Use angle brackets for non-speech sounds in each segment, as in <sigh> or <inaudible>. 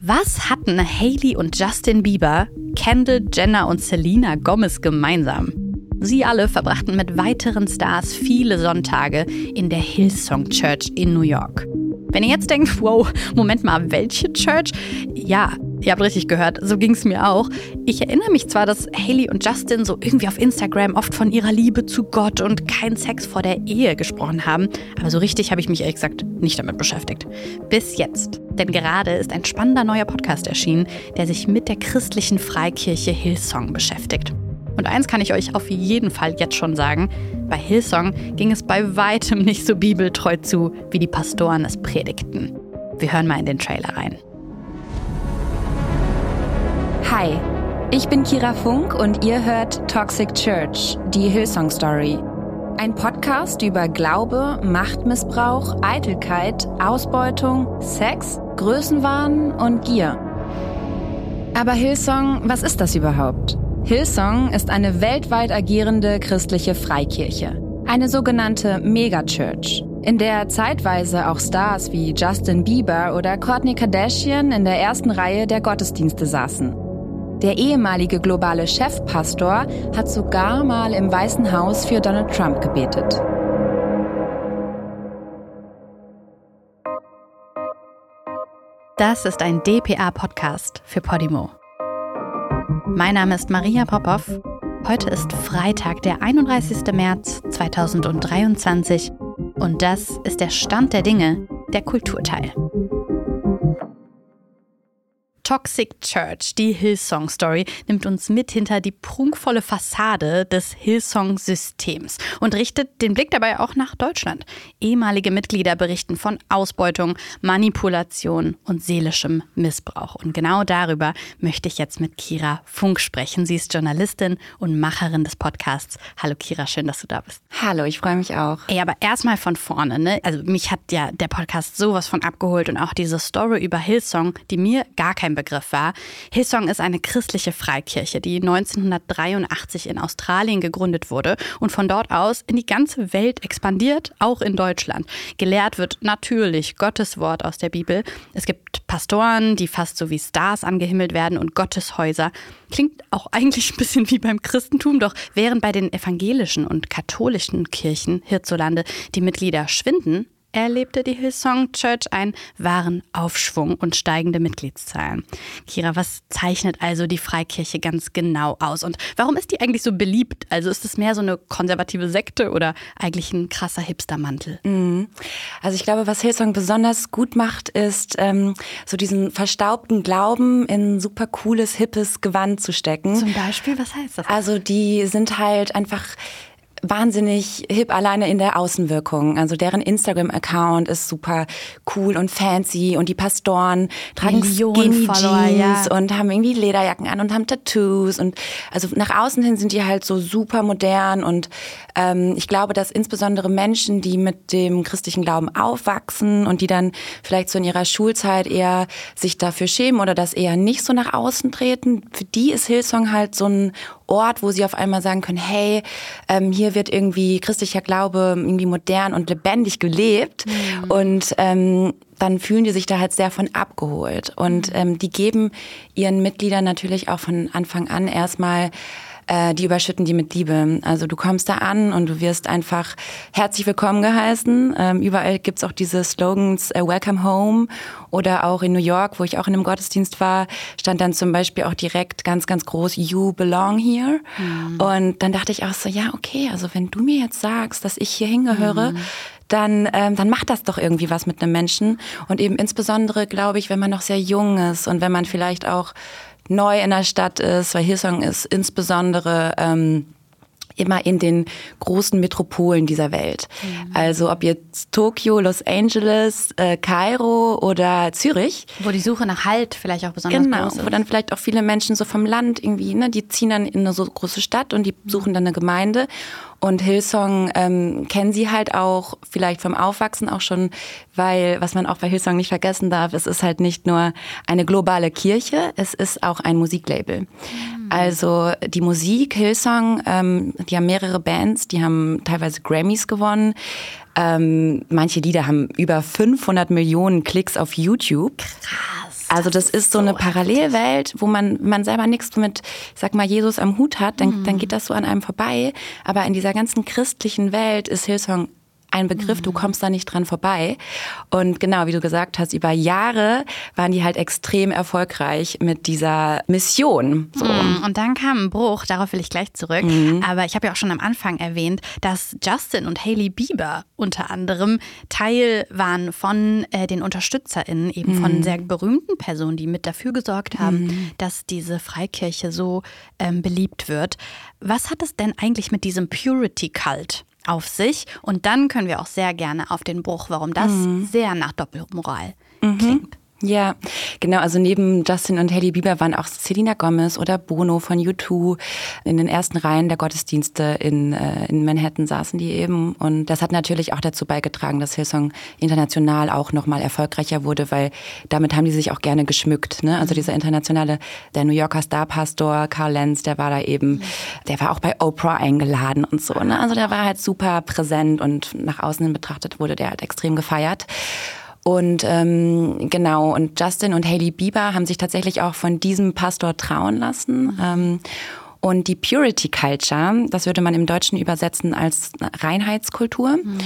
Was hatten Haley und Justin Bieber, Kendall Jenner und Selena Gomez gemeinsam? Sie alle verbrachten mit weiteren Stars viele Sonntage in der Hillsong Church in New York. Wenn ihr jetzt denkt, wow, Moment mal, welche Church? Ja, Ihr habt richtig gehört, so ging es mir auch. Ich erinnere mich zwar, dass Haley und Justin so irgendwie auf Instagram oft von ihrer Liebe zu Gott und keinen Sex vor der Ehe gesprochen haben, aber so richtig habe ich mich ehrlich gesagt nicht damit beschäftigt. Bis jetzt. Denn gerade ist ein spannender neuer Podcast erschienen, der sich mit der christlichen Freikirche Hillsong beschäftigt. Und eins kann ich euch auf jeden Fall jetzt schon sagen, bei Hillsong ging es bei weitem nicht so bibeltreu zu, wie die Pastoren es predigten. Wir hören mal in den Trailer rein. Hi, ich bin Kira Funk und ihr hört Toxic Church, die Hillsong Story. Ein Podcast über Glaube, Machtmissbrauch, Eitelkeit, Ausbeutung, Sex, Größenwahn und Gier. Aber Hillsong, was ist das überhaupt? Hillsong ist eine weltweit agierende christliche Freikirche. Eine sogenannte Megachurch, in der zeitweise auch Stars wie Justin Bieber oder Kourtney Kardashian in der ersten Reihe der Gottesdienste saßen. Der ehemalige globale Chefpastor hat sogar mal im Weißen Haus für Donald Trump gebetet. Das ist ein DPA-Podcast für Podimo. Mein Name ist Maria Popov. Heute ist Freitag, der 31. März 2023 und das ist der Stand der Dinge, der Kulturteil. Toxic Church, die Hillsong Story, nimmt uns mit hinter die prunkvolle Fassade des Hillsong-Systems und richtet den Blick dabei auch nach Deutschland. Ehemalige Mitglieder berichten von Ausbeutung, Manipulation und seelischem Missbrauch. Und genau darüber möchte ich jetzt mit Kira Funk sprechen. Sie ist Journalistin und Macherin des Podcasts. Hallo Kira, schön, dass du da bist. Hallo, ich freue mich auch. Ey, aber erstmal von vorne, ne? Also mich hat ja der Podcast sowas von abgeholt und auch diese Story über Hillsong, die mir gar kein Begriff war. Hillsong ist eine christliche Freikirche, die 1983 in Australien gegründet wurde und von dort aus in die ganze Welt expandiert, auch in Deutschland. Gelehrt wird natürlich Gottes Wort aus der Bibel. Es gibt Pastoren, die fast so wie Stars angehimmelt werden und Gotteshäuser. Klingt auch <laughs> eigentlich ein bisschen wie beim Christentum, doch während bei den evangelischen und katholischen Kirchen hierzulande die Mitglieder schwinden, erlebte die Hillsong Church einen wahren Aufschwung und steigende Mitgliedszahlen. Kira, was zeichnet also die Freikirche ganz genau aus und warum ist die eigentlich so beliebt? Also ist es mehr so eine konservative Sekte oder eigentlich ein krasser Hipstermantel? Mhm. Also ich glaube, was Hillsong besonders gut macht, ist ähm, so diesen verstaubten Glauben in super cooles, hippes Gewand zu stecken. Zum Beispiel, was heißt das? Also die sind halt einfach wahnsinnig hip alleine in der Außenwirkung. Also deren Instagram-Account ist super cool und fancy und die Pastoren tragen Skinny Jeans ja. und haben irgendwie Lederjacken an und haben Tattoos und also nach außen hin sind die halt so super modern und ähm, ich glaube, dass insbesondere Menschen, die mit dem christlichen Glauben aufwachsen und die dann vielleicht so in ihrer Schulzeit eher sich dafür schämen oder das eher nicht so nach außen treten, für die ist Hillsong halt so ein Ort, wo sie auf einmal sagen können, hey, ähm, hier wird irgendwie christlicher Glaube irgendwie modern und lebendig gelebt. Mhm. Und ähm, dann fühlen die sich da halt sehr von abgeholt. Und mhm. ähm, die geben ihren Mitgliedern natürlich auch von Anfang an erstmal äh, die überschütten die mit Liebe. Also du kommst da an und du wirst einfach herzlich willkommen geheißen. Ähm, überall gibt's auch diese Slogans äh, Welcome Home oder auch in New York, wo ich auch in einem Gottesdienst war, stand dann zum Beispiel auch direkt ganz, ganz groß You belong here. Mhm. Und dann dachte ich auch so, ja, okay, also wenn du mir jetzt sagst, dass ich hier hingehöre, mhm dann, ähm, dann macht das doch irgendwie was mit einem Menschen. Und eben insbesondere, glaube ich, wenn man noch sehr jung ist und wenn man vielleicht auch neu in der Stadt ist, weil Hillsong ist insbesondere ähm, immer in den großen Metropolen dieser Welt. Mhm. Also ob jetzt Tokio, Los Angeles, äh, Kairo oder Zürich. Wo die Suche nach Halt vielleicht auch besonders genau, groß ist. Wo dann vielleicht auch viele Menschen so vom Land irgendwie, ne, die ziehen dann in eine so große Stadt und die mhm. suchen dann eine Gemeinde. Und Hillsong ähm, kennen sie halt auch, vielleicht vom Aufwachsen auch schon, weil, was man auch bei Hillsong nicht vergessen darf, es ist halt nicht nur eine globale Kirche, es ist auch ein Musiklabel. Mhm. Also die Musik, Hillsong, ähm, die haben mehrere Bands, die haben teilweise Grammys gewonnen. Ähm, manche Lieder haben über 500 Millionen Klicks auf YouTube. Krass. Also das, ist so, so eine Parallelwelt, wo man, man selber nichts mit, sag mal, Jesus am Hut hat, dann, mhm. dann geht das so an einem vorbei. Aber in dieser ganzen christlichen Welt ist Hillsong ein Begriff, mhm. du kommst da nicht dran vorbei. Und genau, wie du gesagt hast, über Jahre waren die halt extrem erfolgreich mit dieser Mission. So. Mhm. Und dann kam ein Bruch, darauf will ich gleich zurück. Mhm. Aber ich habe ja auch schon am Anfang erwähnt, dass Justin und Hailey Bieber unter anderem Teil waren von äh, den UnterstützerInnen, eben von mhm. sehr berühmten Personen, die mit dafür gesorgt haben, mhm. dass diese Freikirche so ähm, beliebt wird. Was hat es denn eigentlich mit diesem Purity-Cult auf sich. Und dann können wir auch sehr gerne auf den Bruch, warum das mhm. sehr nach Doppelmoral mhm. klingt. Ja, genau. Also neben Justin und Hailey Bieber waren auch Selena Gomez oder Bono von U2 in den ersten Reihen der Gottesdienste in, äh, in Manhattan saßen die eben. Und das hat natürlich auch dazu beigetragen, dass Hillsong international auch nochmal erfolgreicher wurde, weil damit haben die sich auch gerne geschmückt. Ne? Also dieser internationale, der New Yorker Starpastor Carl Lenz, der war da eben, der war auch bei Oprah eingeladen und so. Ne? Also der war halt super präsent und nach außen hin betrachtet wurde der halt extrem gefeiert. Und ähm, genau, und Justin und Hailey Bieber haben sich tatsächlich auch von diesem Pastor trauen lassen. Ähm, und die Purity Culture, das würde man im Deutschen übersetzen als Reinheitskultur, mhm.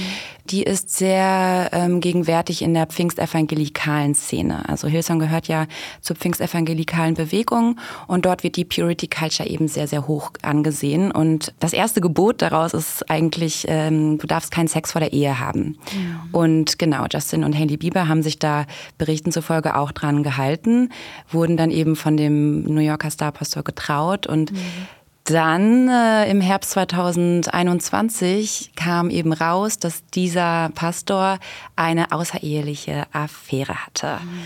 die ist sehr ähm, gegenwärtig in der pfingstevangelikalen Szene. Also Hillsong gehört ja zur pfingstevangelikalen Bewegung und dort wird die Purity Culture eben sehr, sehr hoch angesehen. Und das erste Gebot daraus ist eigentlich, ähm, du darfst keinen Sex vor der Ehe haben. Mhm. Und genau, Justin und Hailey Bieber haben sich da Berichten zufolge auch dran gehalten, wurden dann eben von dem New Yorker Starpastor getraut und mhm dann äh, im Herbst 2021 kam eben raus, dass dieser Pastor eine außereheliche Affäre hatte. Mhm.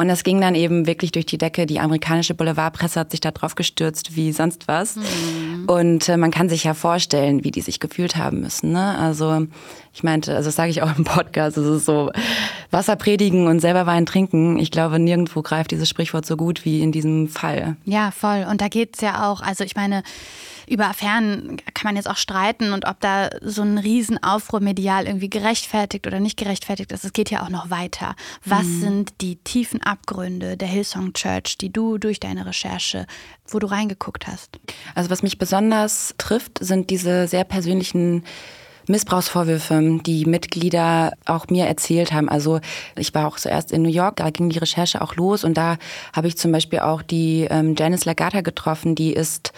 Und das ging dann eben wirklich durch die Decke. Die amerikanische Boulevardpresse hat sich da drauf gestürzt wie sonst was. Mhm. Und äh, man kann sich ja vorstellen, wie die sich gefühlt haben müssen. Ne? Also ich meinte, also das sage ich auch im Podcast, es ist so Wasser predigen und selber Wein trinken. Ich glaube, nirgendwo greift dieses Sprichwort so gut wie in diesem Fall. Ja, voll. Und da geht es ja auch, also ich meine, über Affären kann man jetzt auch streiten und ob da so ein Riesenaufruhr medial irgendwie gerechtfertigt oder nicht gerechtfertigt ist. Es geht ja auch noch weiter. Was mhm. sind die tiefen Abgründe der Hillsong Church, die du durch deine Recherche, wo du reingeguckt hast? Also was mich besonders trifft, sind diese sehr persönlichen Missbrauchsvorwürfe, die Mitglieder auch mir erzählt haben. Also ich war auch zuerst in New York, da ging die Recherche auch los und da habe ich zum Beispiel auch die ähm, Janice Lagata getroffen, die ist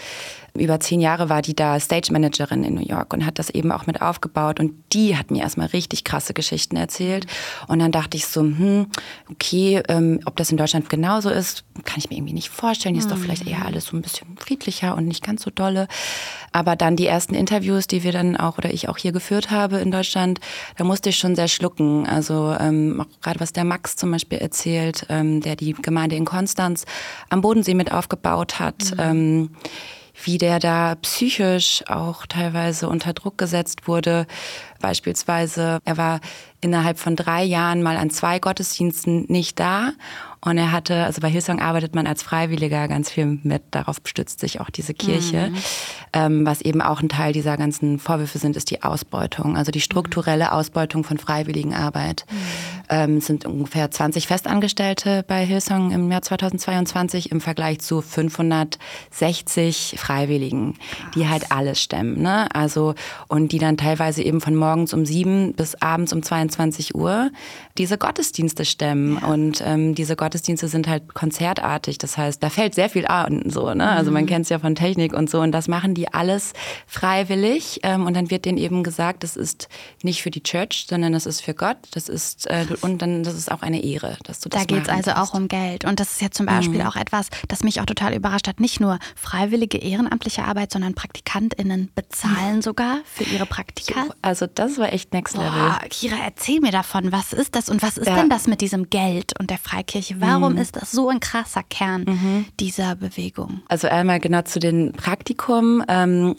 über zehn Jahre war die da Stage Managerin in New York und hat das eben auch mit aufgebaut. Und die hat mir erstmal richtig krasse Geschichten erzählt. Und dann dachte ich so, hm, okay, ähm, ob das in Deutschland genauso ist, kann ich mir irgendwie nicht vorstellen. Hier ist doch vielleicht eher alles so ein bisschen friedlicher und nicht ganz so dolle. Aber dann die ersten Interviews, die wir dann auch oder ich auch hier geführt habe in Deutschland, da musste ich schon sehr schlucken. Also ähm, gerade was der Max zum Beispiel erzählt, ähm, der die Gemeinde in Konstanz am Bodensee mit aufgebaut hat. Mhm. Ähm, wie der da psychisch auch teilweise unter Druck gesetzt wurde. Beispielsweise, er war innerhalb von drei Jahren mal an zwei Gottesdiensten nicht da und er hatte, also bei Hillsong arbeitet man als Freiwilliger ganz viel mit, darauf stützt sich auch diese Kirche. Mhm. Ähm, was eben auch ein Teil dieser ganzen Vorwürfe sind, ist die Ausbeutung, also die strukturelle Ausbeutung von Freiwilligenarbeit. Mhm. Ähm, es sind ungefähr 20 Festangestellte bei Hillsong im Jahr 2022 im Vergleich zu 560 Freiwilligen, Krass. die halt alles stemmen. Ne? Also, und die dann teilweise eben von morgens um sieben bis abends um 22 Uhr diese Gottesdienste stemmen. Ja. Und ähm, diese Gottesdienste sind halt konzertartig. Das heißt, da fällt sehr viel an. So, ne? Also man mhm. kennt es ja von Technik und so. Und das machen die alles freiwillig. Ähm, und dann wird denen eben gesagt, das ist nicht für die Church, sondern das ist für Gott. Das ist äh, und dann das ist auch eine Ehre, dass du das Da geht es also auch um Geld. Und das ist ja zum Beispiel mhm. auch etwas, das mich auch total überrascht hat. Nicht nur freiwillige ehrenamtliche Arbeit, sondern PraktikantInnen bezahlen sogar für ihre Praktika. Also das war echt Next Level. Boah, Kira, erzähl mir davon. Was ist das und was ist ja. denn das mit diesem Geld und der Freikirche? Warum mhm. ist das so ein krasser Kern mhm. dieser Bewegung? Also einmal genau zu den Praktikum. Ähm,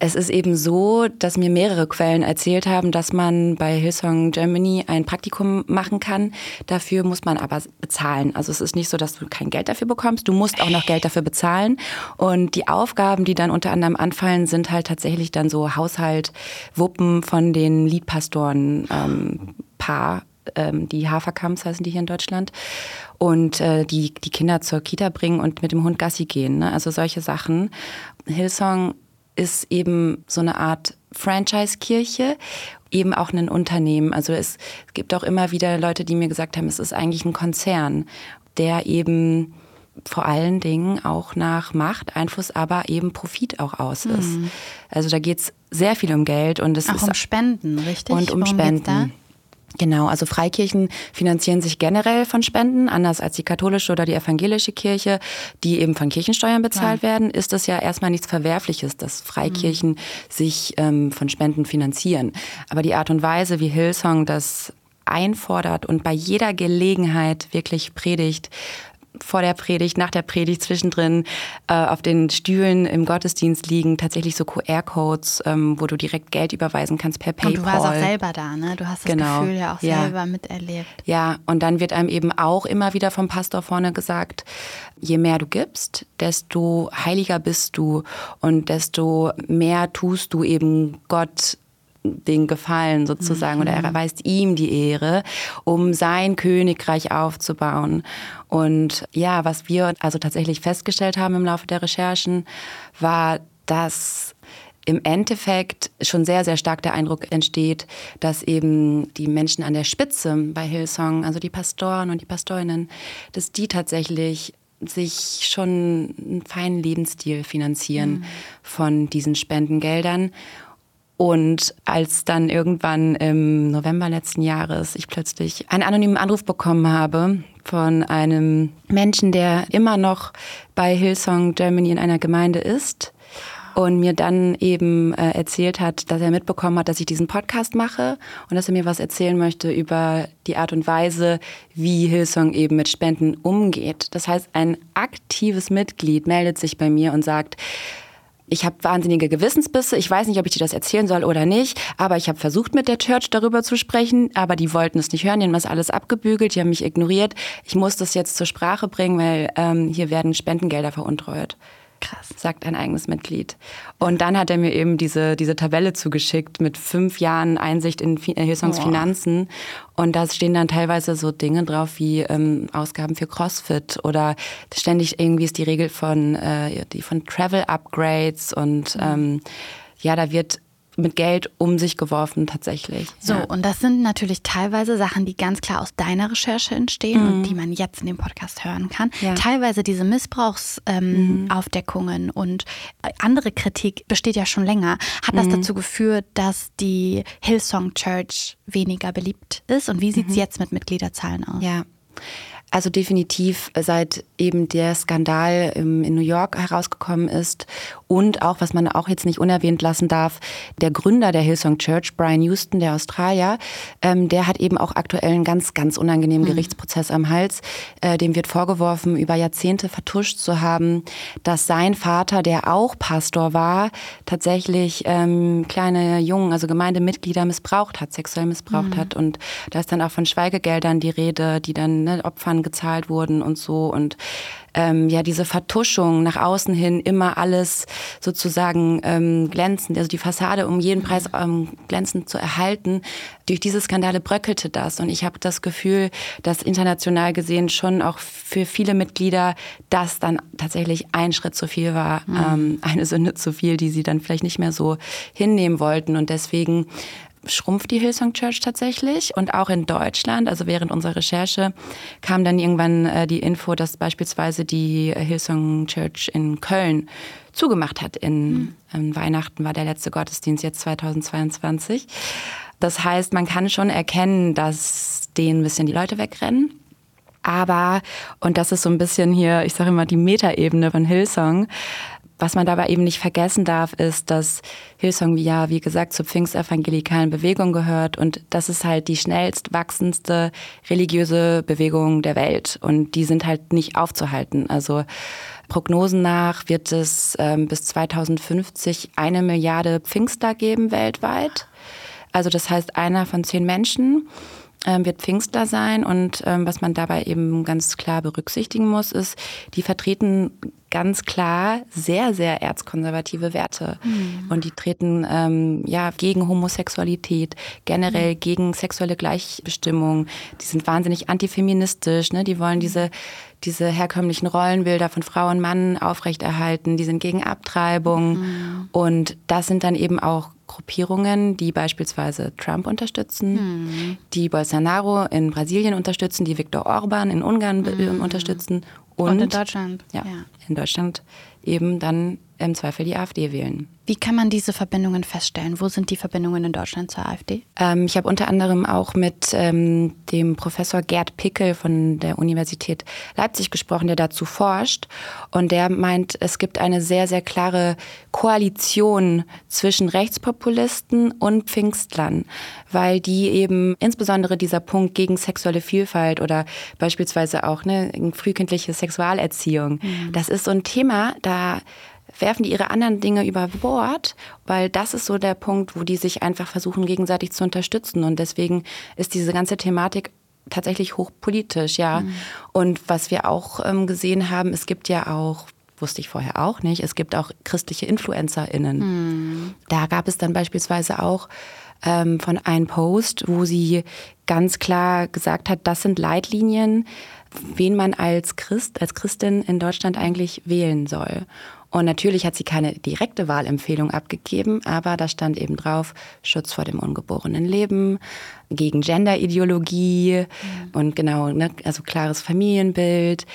es ist eben so, dass mir mehrere Quellen erzählt haben, dass man bei Hillsong Germany ein Praktikum machen kann. Dafür muss man aber bezahlen. Also es ist nicht so, dass du kein Geld dafür bekommst. Du musst auch noch Geld dafür bezahlen. Und die Aufgaben, die dann unter anderem anfallen, sind halt tatsächlich dann so Haushalt, Wuppen von den Liedpastoren, ähm, Paar ähm, die Haferkamps heißen die hier in Deutschland, und äh, die, die Kinder zur Kita bringen und mit dem Hund Gassi gehen. Ne? Also solche Sachen. Hillsong ist eben so eine Art Franchise-Kirche, eben auch ein Unternehmen. Also es gibt auch immer wieder Leute, die mir gesagt haben, es ist eigentlich ein Konzern, der eben vor allen Dingen auch nach Macht, Einfluss, aber eben Profit auch aus ist. Mhm. Also da geht es sehr viel um Geld und es auch ist um Spenden, richtig? Und um Worum Spenden. Genau, also Freikirchen finanzieren sich generell von Spenden, anders als die katholische oder die evangelische Kirche, die eben von Kirchensteuern bezahlt ja. werden, ist es ja erstmal nichts Verwerfliches, dass Freikirchen mhm. sich ähm, von Spenden finanzieren. Aber die Art und Weise, wie Hillsong das einfordert und bei jeder Gelegenheit wirklich predigt, vor der Predigt, nach der Predigt, zwischendrin äh, auf den Stühlen im Gottesdienst liegen tatsächlich so QR-Codes, ähm, wo du direkt Geld überweisen kannst per PayPal. Und du warst auch selber da, ne? Du hast das genau. Gefühl ja auch ja. selber miterlebt. Ja, und dann wird einem eben auch immer wieder vom Pastor vorne gesagt, je mehr du gibst, desto heiliger bist du und desto mehr tust du eben Gott den Gefallen sozusagen mhm. oder er erweist ihm die Ehre, um sein Königreich aufzubauen. Und ja, was wir also tatsächlich festgestellt haben im Laufe der Recherchen, war, dass im Endeffekt schon sehr, sehr stark der Eindruck entsteht, dass eben die Menschen an der Spitze bei Hillsong, also die Pastoren und die Pastorinnen, dass die tatsächlich sich schon einen feinen Lebensstil finanzieren mhm. von diesen Spendengeldern und als dann irgendwann im November letzten Jahres ich plötzlich einen anonymen Anruf bekommen habe von einem Menschen, der immer noch bei Hillsong Germany in einer Gemeinde ist und mir dann eben äh, erzählt hat, dass er mitbekommen hat, dass ich diesen Podcast mache und dass er mir was erzählen möchte über die Art und Weise, wie Hillsong eben mit Spenden umgeht. Das heißt, ein aktives Mitglied meldet sich bei mir und sagt, ich habe wahnsinnige Gewissensbisse. Ich weiß nicht, ob ich dir das erzählen soll oder nicht, aber ich habe versucht, mit der Church darüber zu sprechen, aber die wollten es nicht hören. Die haben das alles abgebügelt, die haben mich ignoriert. Ich muss das jetzt zur Sprache bringen, weil ähm, hier werden Spendengelder veruntreut. Krass. Sagt ein eigenes Mitglied. Und dann hat er mir eben diese, diese Tabelle zugeschickt mit fünf Jahren Einsicht in äh, Hillsongs Finanzen. Und da stehen dann teilweise so Dinge drauf wie ähm, Ausgaben für CrossFit oder ständig irgendwie ist die Regel von, äh, die von Travel Upgrades und mhm. ähm, ja, da wird mit Geld um sich geworfen tatsächlich. So, ja. und das sind natürlich teilweise Sachen, die ganz klar aus deiner Recherche entstehen mhm. und die man jetzt in dem Podcast hören kann. Ja. Teilweise diese Missbrauchsaufdeckungen ähm, mhm. und äh, andere Kritik besteht ja schon länger. Hat das mhm. dazu geführt, dass die Hillsong Church weniger beliebt ist? Und wie sieht es mhm. jetzt mit Mitgliederzahlen aus? Ja. Also definitiv seit eben der Skandal in New York herausgekommen ist und auch, was man auch jetzt nicht unerwähnt lassen darf, der Gründer der Hillsong Church, Brian Houston, der Australier, ähm, der hat eben auch aktuell einen ganz, ganz unangenehmen mhm. Gerichtsprozess am Hals. Äh, dem wird vorgeworfen, über Jahrzehnte vertuscht zu haben, dass sein Vater, der auch Pastor war, tatsächlich ähm, kleine Jungen, also Gemeindemitglieder missbraucht hat, sexuell missbraucht mhm. hat. Und da ist dann auch von Schweigegeldern die Rede, die dann ne, Opfern Jahren gezahlt wurden und so. Und ähm, ja, diese Vertuschung nach außen hin, immer alles sozusagen ähm, glänzend, also die Fassade um jeden Preis ähm, glänzend zu erhalten. Durch diese Skandale bröckelte das. Und ich habe das Gefühl, dass international gesehen schon auch für viele Mitglieder das dann tatsächlich ein Schritt zu viel war, mhm. ähm, eine Sünde zu viel, die sie dann vielleicht nicht mehr so hinnehmen wollten. Und deswegen schrumpft die Hillsong Church tatsächlich. Und auch in Deutschland, also während unserer Recherche, kam dann irgendwann äh, die Info, dass beispielsweise die Hillsong Church in Köln zugemacht hat. In, mhm. Weihnachten war der letzte Gottesdienst jetzt 2022. Das heißt, man kann schon erkennen, dass denen ein bisschen die Leute wegrennen. Aber, und das ist so ein bisschen hier, ich sage immer, die Metaebene von Hillsong, was man dabei eben nicht vergessen darf, ist, dass Hillsong ja, wie gesagt, zur pfingstevangelikalen Bewegung gehört und das ist halt die schnellst wachsendste religiöse Bewegung der Welt und die sind halt nicht aufzuhalten. Also Prognosen nach wird es ähm, bis 2050 eine Milliarde Pfingster geben weltweit. Also das heißt, einer von zehn Menschen wird Pfingstler sein und ähm, was man dabei eben ganz klar berücksichtigen muss, ist, die vertreten ganz klar sehr, sehr erzkonservative Werte. Mhm. Und die treten ähm, ja gegen Homosexualität, generell mhm. gegen sexuelle Gleichbestimmung. Die sind wahnsinnig antifeministisch. Ne? Die wollen diese diese herkömmlichen Rollenbilder von Frau und Mann aufrechterhalten, die sind gegen Abtreibung. Mhm. Und das sind dann eben auch Gruppierungen, die beispielsweise Trump unterstützen, mhm. die Bolsonaro in Brasilien unterstützen, die Viktor Orban in Ungarn mhm. unterstützen und, und, in Deutschland. Ja, ja, in Deutschland eben dann im Zweifel die AfD wählen. Wie kann man diese Verbindungen feststellen? Wo sind die Verbindungen in Deutschland zur AfD? Ähm, ich habe unter anderem auch mit ähm, dem Professor Gerd Pickel von der Universität Leipzig gesprochen, der dazu forscht. Und der meint, es gibt eine sehr, sehr klare Koalition zwischen Rechtspopulisten und Pfingstlern, weil die eben insbesondere dieser Punkt gegen sexuelle Vielfalt oder beispielsweise auch ne, frühkindliche Sexualerziehung, mhm. das ist so ein Thema, da werfen die ihre anderen Dinge über Bord, weil das ist so der Punkt, wo die sich einfach versuchen, gegenseitig zu unterstützen. Und deswegen ist diese ganze Thematik tatsächlich hochpolitisch, ja. Mhm. Und was wir auch ähm, gesehen haben, es gibt ja auch wusste ich vorher auch nicht. Es gibt auch christliche InfluencerInnen. Mhm. Da gab es dann beispielsweise auch ähm, von einem Post, wo sie ganz klar gesagt hat, das sind Leitlinien, wen man als Christ, als Christin in Deutschland eigentlich wählen soll. Und natürlich hat sie keine direkte Wahlempfehlung abgegeben, aber da stand eben drauf, Schutz vor dem ungeborenen Leben, gegen Genderideologie mhm. und genau, ne, also klares Familienbild.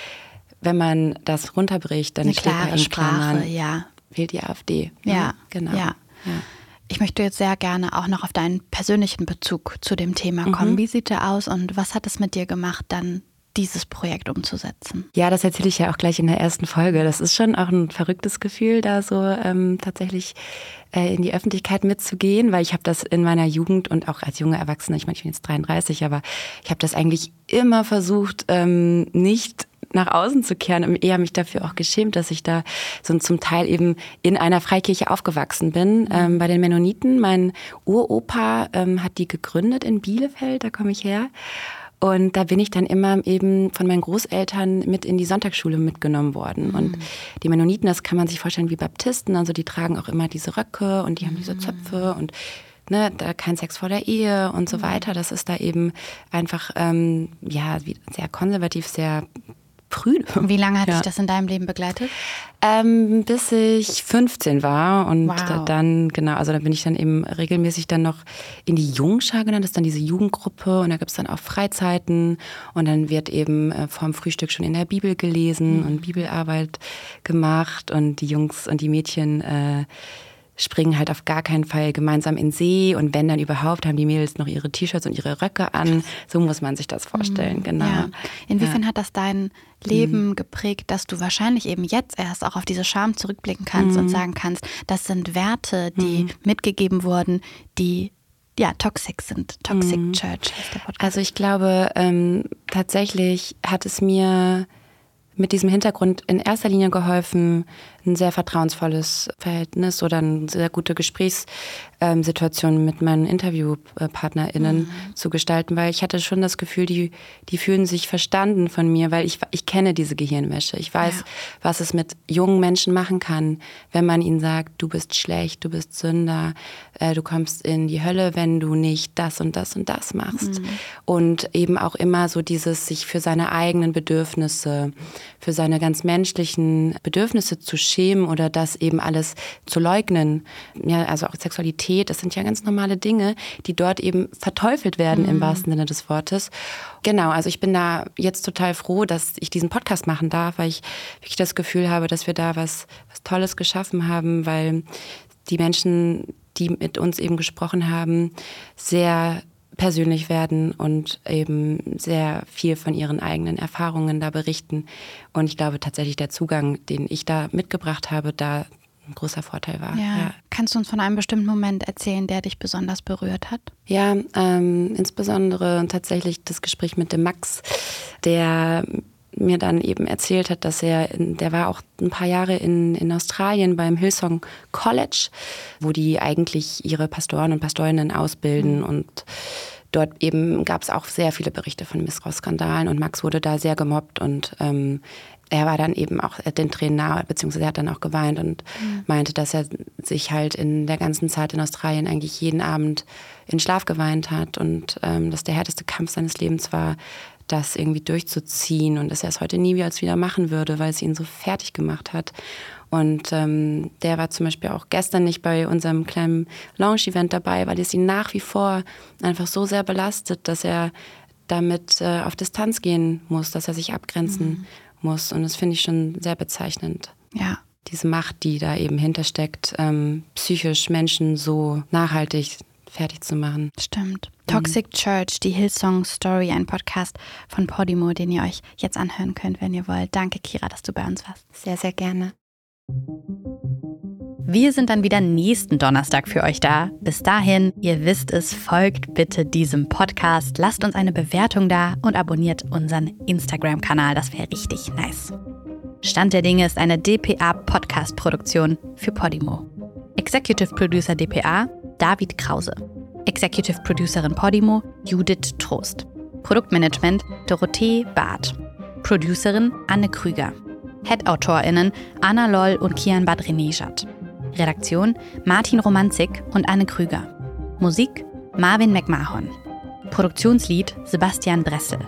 Wenn man das runterbricht, dann Eine steht klare da in Sprache, ja. wählt die AfD. Ne? Ja, genau. Ja. ja. Ich möchte jetzt sehr gerne auch noch auf deinen persönlichen Bezug zu dem Thema kommen. Mhm. Wie sieht der aus und was hat es mit dir gemacht, dann dieses Projekt umzusetzen? Ja, das erzähle ich ja auch gleich in der ersten Folge. Das ist schon auch ein verrücktes Gefühl, da so ähm, tatsächlich äh, in die Öffentlichkeit mitzugehen, weil ich habe das in meiner Jugend und auch als junge Erwachsene, ich meine, ich bin jetzt 33, aber ich habe das eigentlich immer versucht, ähm, nicht nach außen zu kehren und eher mich dafür auch geschämt, dass ich da so zum Teil eben in einer Freikirche aufgewachsen bin. Mhm. Ähm, bei den Mennoniten, mein Uropa ähm, hat die gegründet in Bielefeld, da komme ich her. Und da bin ich dann immer eben von meinen Großeltern mit in die Sonntagsschule mitgenommen worden. Mhm. Und die Mennoniten, das kann man sich vorstellen wie Baptisten, also die tragen auch immer diese Röcke und die haben diese mhm. Zöpfe und ne, da kein Sex vor der Ehe und so mhm. weiter. Das ist da eben einfach ähm, ja sehr konservativ, sehr prüde. <laughs> Wie lange hat ja. dich das in deinem Leben begleitet? Ähm, bis ich 15 war und wow. dann, genau, also da bin ich dann eben regelmäßig dann noch in die Jungschar genannt, das ist dann diese Jugendgruppe und da gibt es dann auch Freizeiten und dann wird eben äh, vorm Frühstück schon in der Bibel gelesen mhm. und Bibelarbeit gemacht und die Jungs und die Mädchen äh, springen halt auf gar keinen Fall gemeinsam in See und wenn dann überhaupt, haben die Mädels noch ihre T-Shirts und ihre Röcke an. So muss man sich das vorstellen, mhm. genau. Ja. Inwiefern ja. hat das dein Leben mhm. geprägt, dass du wahrscheinlich eben jetzt erst auch auf diese Scham zurückblicken kannst mhm. und sagen kannst, das sind Werte, die mhm. mitgegeben wurden, die ja, toxic sind. Toxic mhm. Church ist der Podcast. Also ich glaube, ähm, tatsächlich hat es mir mit diesem Hintergrund in erster Linie geholfen, ein sehr vertrauensvolles Verhältnis oder eine sehr gute Gesprächssituation mit meinen InterviewpartnerInnen mhm. zu gestalten, weil ich hatte schon das Gefühl, die, die fühlen sich verstanden von mir, weil ich, ich kenne diese Gehirnwäsche. Ich weiß, ja. was es mit jungen Menschen machen kann, wenn man ihnen sagt, du bist schlecht, du bist Sünder, äh, du kommst in die Hölle, wenn du nicht das und das und das machst. Mhm. Und eben auch immer so dieses, sich für seine eigenen Bedürfnisse, für seine ganz menschlichen Bedürfnisse zu schämen oder das eben alles zu leugnen. Ja, also auch Sexualität, das sind ja ganz normale Dinge, die dort eben verteufelt werden mhm. im wahrsten Sinne des Wortes. Genau, also ich bin da jetzt total froh, dass ich diesen Podcast machen darf, weil ich wirklich das Gefühl habe, dass wir da was, was Tolles geschaffen haben, weil die Menschen, die mit uns eben gesprochen haben, sehr persönlich werden und eben sehr viel von ihren eigenen Erfahrungen da berichten. Und ich glaube tatsächlich, der Zugang, den ich da mitgebracht habe, da ein großer Vorteil war. Ja. ja. Kannst du uns von einem bestimmten Moment erzählen, der dich besonders berührt hat? Ja, ähm, insbesondere tatsächlich das Gespräch mit dem Max, der mir dann eben erzählt hat, dass er, der war auch ein paar Jahre in, in Australien beim Hillsong College, wo die eigentlich ihre Pastoren und Pastorinnen ausbilden mhm. und dort eben gab es auch sehr viele Berichte von Missbrauchsskandalen und Max wurde da sehr gemobbt und ähm, er war dann eben auch den Tränen nahe, beziehungsweise er hat dann auch geweint und mhm. meinte, dass er sich halt in der ganzen Zeit in Australien eigentlich jeden Abend in Schlaf geweint hat und ähm, dass der härteste Kampf seines Lebens war, das irgendwie durchzuziehen und dass er es heute nie wieder machen würde, weil es ihn so fertig gemacht hat. Und ähm, der war zum Beispiel auch gestern nicht bei unserem kleinen Lounge-Event dabei, weil es ihn nach wie vor einfach so sehr belastet, dass er damit äh, auf Distanz gehen muss, dass er sich abgrenzen mhm. muss. Und das finde ich schon sehr bezeichnend. Ja. Diese Macht, die da eben hintersteckt, ähm, psychisch Menschen so nachhaltig fertig zu machen. Stimmt. Toxic mhm. Church, die Hillsong Story, ein Podcast von Podimo, den ihr euch jetzt anhören könnt, wenn ihr wollt. Danke, Kira, dass du bei uns warst. Sehr, sehr gerne. Wir sind dann wieder nächsten Donnerstag für euch da. Bis dahin, ihr wisst es, folgt bitte diesem Podcast, lasst uns eine Bewertung da und abonniert unseren Instagram-Kanal. Das wäre richtig nice. Stand der Dinge ist eine DPA-Podcast-Produktion für Podimo. Executive Producer DPA David Krause. Executive Producerin Podimo Judith Trost. Produktmanagement Dorothee Barth. Producerin Anne Krüger. Head-AutorInnen Anna Loll und Kian Badrenejad. Redaktion Martin Romanzik und Anne Krüger. Musik Marvin McMahon. Produktionslied Sebastian Dressel.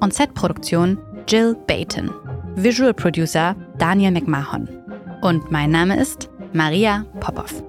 Und Set-Produktion Jill Bayton. Visual Producer Daniel McMahon. Und mein Name ist Maria Popov.